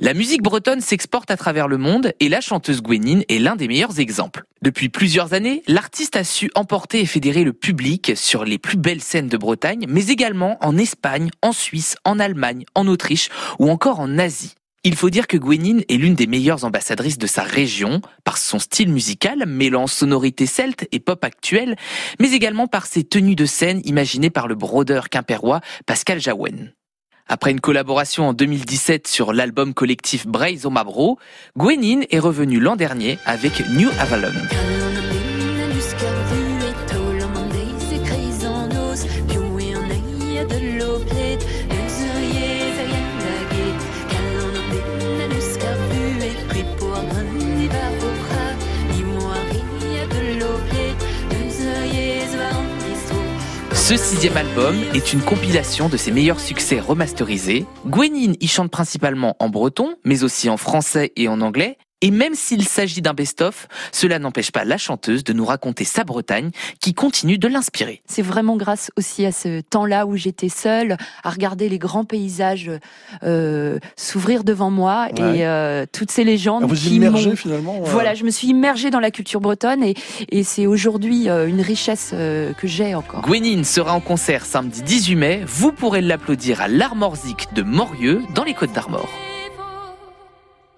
La musique bretonne s'exporte à travers le monde et la chanteuse Gwenin est l'un des meilleurs exemples. Depuis plusieurs années, l'artiste a su emporter et fédérer le public sur les plus belles scènes de Bretagne, mais également en Espagne, en Suisse, en Allemagne, en Autriche ou encore en Asie. Il faut dire que Gwenin est l'une des meilleures ambassadrices de sa région, par son style musical mêlant sonorité celte et pop actuelle, mais également par ses tenues de scène imaginées par le brodeur quimpérois Pascal Jaouen. Après une collaboration en 2017 sur l'album collectif Braise au Mabro, Gwenin est revenu l'an dernier avec New Avalon. Ce sixième album est une compilation de ses meilleurs succès remasterisés. Gwenin y chante principalement en breton, mais aussi en français et en anglais, et même s'il s'agit d'un best-of, cela n'empêche pas la chanteuse de nous raconter sa Bretagne qui continue de l'inspirer. C'est vraiment grâce aussi à ce temps-là où j'étais seule, à regarder les grands paysages euh, s'ouvrir devant moi et euh, toutes ces légendes. Ah, vous qui immergez finalement. Voilà, je me suis immergée dans la culture bretonne et, et c'est aujourd'hui euh, une richesse euh, que j'ai encore. Gwenin sera en concert samedi 18 mai. Vous pourrez l'applaudir à l'Armorzik de Morieux dans les Côtes d'Armor.